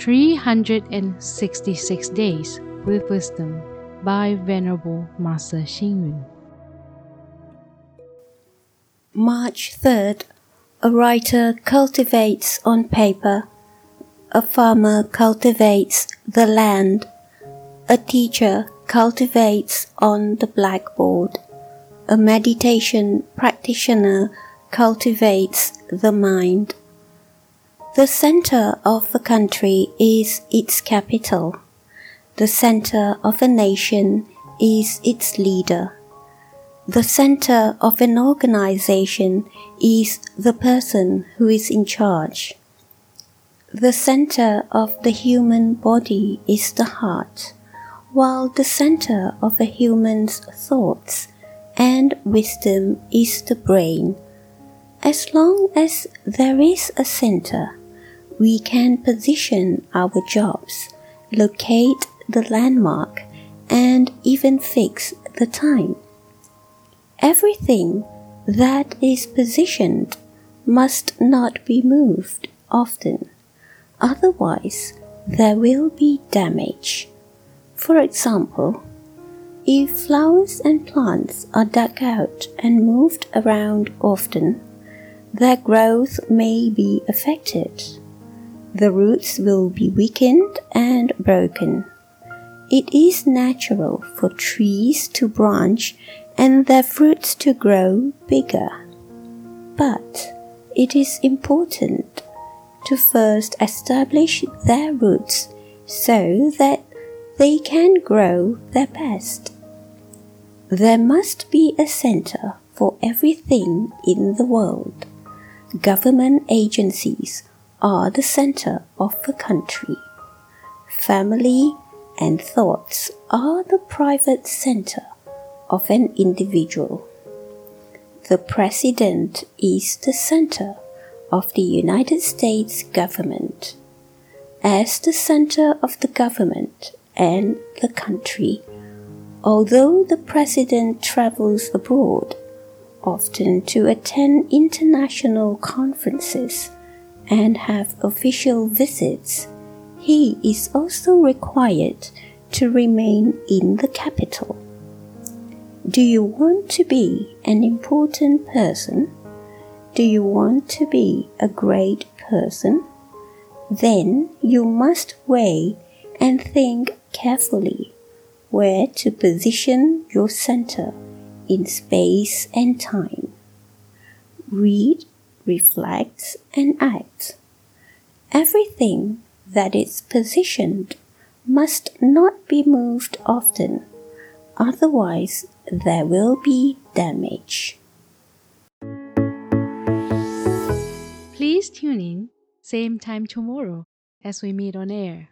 366 Days with Wisdom by Venerable Master Hsing Yun. March 3rd. A writer cultivates on paper. A farmer cultivates the land. A teacher cultivates on the blackboard. A meditation practitioner cultivates the mind. The center of a country is its capital. The center of a nation is its leader. The center of an organization is the person who is in charge. The center of the human body is the heart, while the center of a human's thoughts and wisdom is the brain. As long as there is a center, we can position our jobs, locate the landmark, and even fix the time. Everything that is positioned must not be moved often, otherwise, there will be damage. For example, if flowers and plants are dug out and moved around often, their growth may be affected the roots will be weakened and broken. It is natural for trees to branch and their fruits to grow bigger. But it is important to first establish their roots so that they can grow their best. There must be a center for everything in the world. Government agencies are the center of the country. Family and thoughts are the private center of an individual. The President is the center of the United States government. As the center of the government and the country, although the President travels abroad, often to attend international conferences, and have official visits, he is also required to remain in the capital. Do you want to be an important person? Do you want to be a great person? Then you must weigh and think carefully where to position your center in space and time. Read reflects, and acts. Everything that is positioned must not be moved often, otherwise, there will be damage. Please tune in, same time tomorrow as we meet on air.